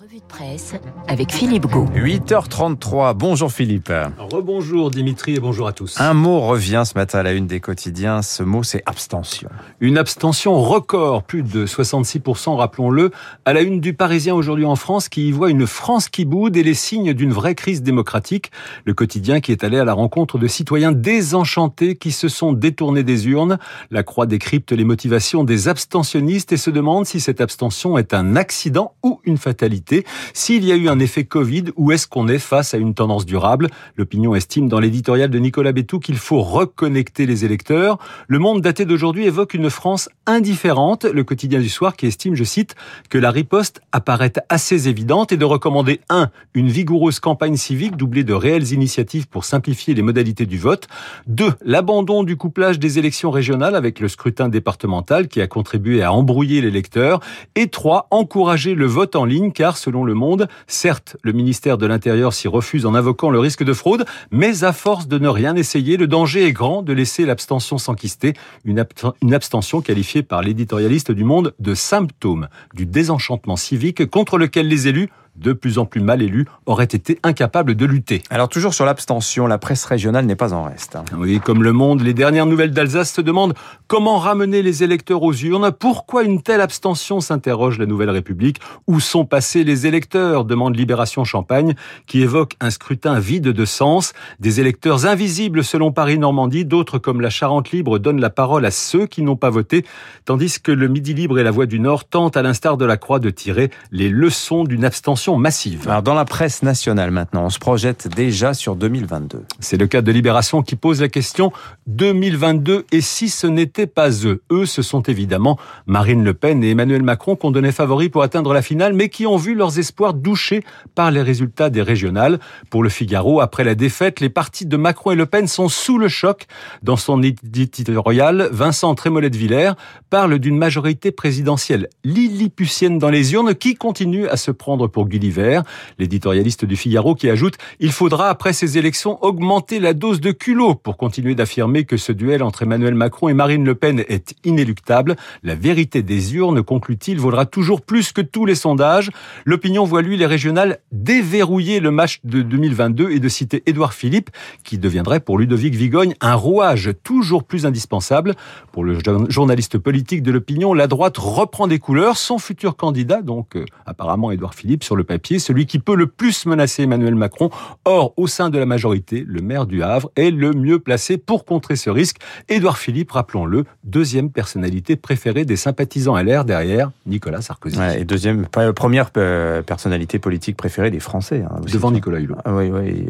Revue de presse avec Philippe Gau. 8h33. Bonjour Philippe. Rebonjour Dimitri et bonjour à tous. Un mot revient ce matin à la une des quotidiens. Ce mot, c'est abstention. Une abstention record, plus de 66%, rappelons-le, à la une du Parisien aujourd'hui en France qui y voit une France qui boude et les signes d'une vraie crise démocratique. Le quotidien qui est allé à la rencontre de citoyens désenchantés qui se sont détournés des urnes. La Croix décrypte les motivations des abstentionnistes et se demande si cette abstention est un accident ou une fatalité. S'il y a eu un effet Covid, où est-ce qu'on est face à une tendance durable? L'opinion estime dans l'éditorial de Nicolas Bétou qu'il faut reconnecter les électeurs. Le monde daté d'aujourd'hui évoque une France indifférente. Le quotidien du soir qui estime, je cite, que la riposte apparaît assez évidente et de recommander 1. Une vigoureuse campagne civique doublée de réelles initiatives pour simplifier les modalités du vote. 2. L'abandon du couplage des élections régionales avec le scrutin départemental qui a contribué à embrouiller les électeurs. Et 3. Encourager le vote en ligne car selon Le Monde. Certes, le ministère de l'Intérieur s'y refuse en invoquant le risque de fraude, mais à force de ne rien essayer, le danger est grand de laisser l'abstention s'enquister, une, une abstention qualifiée par l'éditorialiste du Monde de symptôme du désenchantement civique contre lequel les élus de plus en plus mal élus, auraient été incapables de lutter. Alors toujours sur l'abstention, la presse régionale n'est pas en reste. Hein. Oui, comme Le Monde, les dernières nouvelles d'Alsace se demandent comment ramener les électeurs aux urnes. Pourquoi une telle abstention s'interroge la Nouvelle République. Où sont passés les électeurs demande Libération Champagne, qui évoque un scrutin vide de sens. Des électeurs invisibles selon Paris-Normandie, d'autres comme la Charente Libre donnent la parole à ceux qui n'ont pas voté, tandis que le Midi Libre et la Voix du Nord tentent, à l'instar de la Croix, de tirer les leçons d'une abstention massive. Alors dans la presse nationale maintenant, on se projette déjà sur 2022. C'est le cas de Libération qui pose la question 2022 et si ce n'était pas eux? Eux, ce sont évidemment Marine Le Pen et Emmanuel Macron qu'on donnait favoris pour atteindre la finale, mais qui ont vu leurs espoirs douchés par les résultats des régionales. Pour le Figaro, après la défaite, les partis de Macron et Le Pen sont sous le choc. Dans son éditorial, Vincent Trémollet de Villers parle d'une majorité présidentielle lilliputienne dans les urnes qui continue à se prendre pour Guy l'hiver. L'éditorialiste du Figaro qui ajoute Il faudra, après ces élections, augmenter la dose de culot pour continuer d'affirmer que ce duel entre Emmanuel Macron et Marine Le Pen est inéluctable. La vérité des urnes, conclut-il, vaudra toujours plus que tous les sondages. L'opinion voit, lui, les régionales déverrouiller le match de 2022 et de citer Édouard Philippe, qui deviendrait pour Ludovic Vigogne un rouage toujours plus indispensable. Pour le journaliste politique de l'opinion, la droite reprend des couleurs. Son futur candidat, donc euh, apparemment Édouard Philippe, sur le papier, celui qui peut le plus menacer Emmanuel Macron. Or, au sein de la majorité, le maire du Havre est le mieux placé pour contrer ce risque. Édouard Philippe, rappelons-le, deuxième personnalité préférée des sympathisants LR derrière Nicolas Sarkozy. et deuxième, première euh, personnalité politique préférée des Français. Hein, Devant Nicolas Hulot. Ah, oui, oui.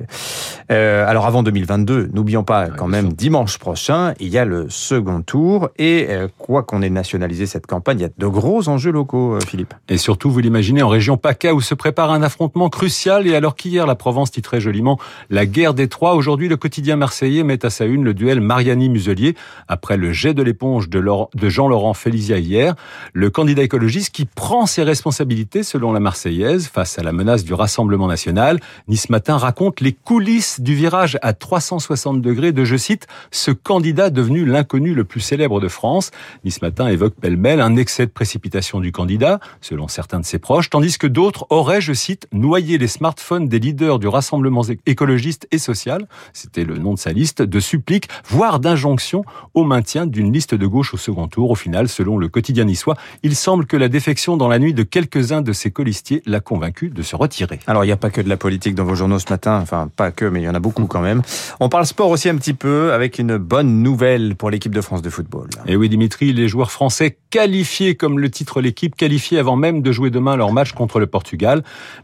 Euh, alors avant 2022, n'oublions pas quand même dimanche prochain, il y a le second tour et euh, quoi qu'on ait nationalisé cette campagne, il y a de gros enjeux locaux, euh, Philippe. Et surtout, vous l'imaginez, en région PACA où se prépare un affrontement crucial et alors qu'hier la Provence titrait joliment la guerre des trois, aujourd'hui le quotidien marseillais met à sa une le duel Mariani-Muselier après le jet de l'éponge de, de Jean-Laurent Félizia hier, le candidat écologiste qui prend ses responsabilités selon la Marseillaise face à la menace du Rassemblement national. Nice Matin raconte les coulisses du virage à 360 degrés de, je cite, ce candidat devenu l'inconnu le plus célèbre de France. Nice Matin évoque pêle-mêle un excès de précipitation du candidat, selon certains de ses proches, tandis que d'autres auraient, je cite, noyé les smartphones des leaders du Rassemblement écologiste et social, c'était le nom de sa liste, de suppliques, voire d'injonctions au maintien d'une liste de gauche au second tour. Au final, selon le quotidien niçois, il semble que la défection dans la nuit de quelques-uns de ses colistiers l'a convaincu de se retirer. Alors, il n'y a pas que de la politique dans vos journaux ce matin, enfin, pas que, mais il y en a beaucoup quand même. On parle sport aussi un petit peu avec une bonne nouvelle pour l'équipe de France de football. Et oui, Dimitri, les joueurs français qualifiés, comme le titre l'équipe, qualifiés avant même de jouer demain leur match contre le Portugal.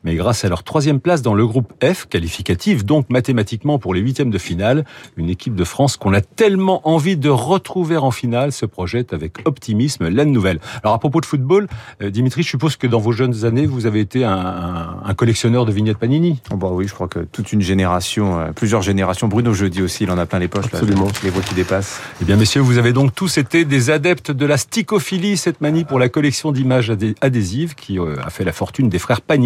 Mais grâce à leur troisième place dans le groupe F, qualificatif donc mathématiquement pour les huitièmes de finale, une équipe de France qu'on a tellement envie de retrouver en finale se projette avec optimisme la nouvelle. Alors à propos de football, euh, Dimitri, je suppose que dans vos jeunes années, vous avez été un, un collectionneur de vignettes Panini. Oh bah oui, je crois que toute une génération, euh, plusieurs générations. Bruno Jeudi aussi, il en a plein les poches. Absolument. Là, les voix qui dépassent. Eh bien, messieurs, vous avez donc tous été des adeptes de la sticophilie, cette manie pour la collection d'images adhésives qui euh, a fait la fortune des frères Panini.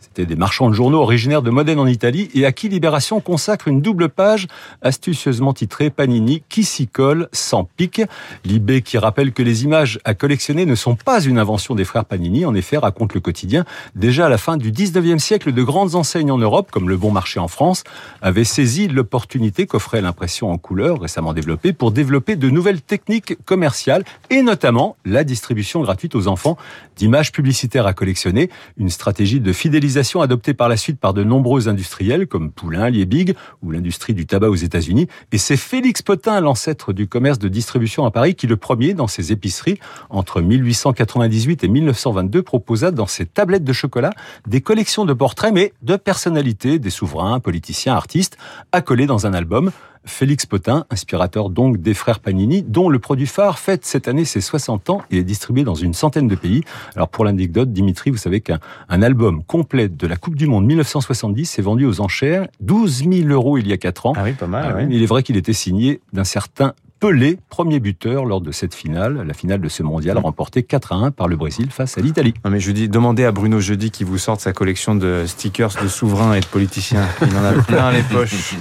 C'était des marchands de journaux originaires de Modène en Italie et à qui Libération consacre une double page astucieusement titrée Panini qui s'y colle sans pique. Libé qui rappelle que les images à collectionner ne sont pas une invention des frères Panini. En effet, raconte le quotidien, déjà à la fin du 19e siècle, de grandes enseignes en Europe, comme le Bon Marché en France, avaient saisi l'opportunité qu'offrait l'impression en couleur récemment développée pour développer de nouvelles techniques commerciales et notamment la distribution gratuite aux enfants d'images publicitaires à collectionner, une stratégie de fidélisation adoptée par la suite par de nombreux industriels comme Poulain, Liebig ou l'industrie du tabac aux États-Unis. Et c'est Félix Potin, l'ancêtre du commerce de distribution à Paris, qui le premier dans ses épiceries entre 1898 et 1922 proposa dans ses tablettes de chocolat des collections de portraits mais de personnalités, des souverains, politiciens, artistes, accolés dans un album. Félix Potin, inspirateur donc des frères Panini, dont le produit phare fête cette année ses 60 ans et est distribué dans une centaine de pays. Alors pour l'anecdote, Dimitri, vous savez qu'un album complet de la Coupe du Monde 1970 s'est vendu aux enchères 12 000 euros il y a 4 ans. Ah oui, pas mal. Ah Il est vrai qu'il était signé d'un certain Pelé, premier buteur lors de cette finale, la finale de ce mondial, remportée 4 à 1 par le Brésil face à l'Italie. Non mais je dis, demandez à Bruno Jeudi qui vous sorte sa collection de stickers de souverains et de politiciens. Il en a plein les poches.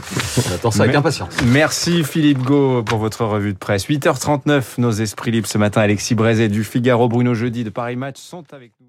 On attend ça avec impatience. Merci Philippe Gau pour votre revue de presse. 8h39, nos esprits libres ce matin. Alexis Brézet du Figaro, Bruno Jeudi de Paris Match sont avec nous.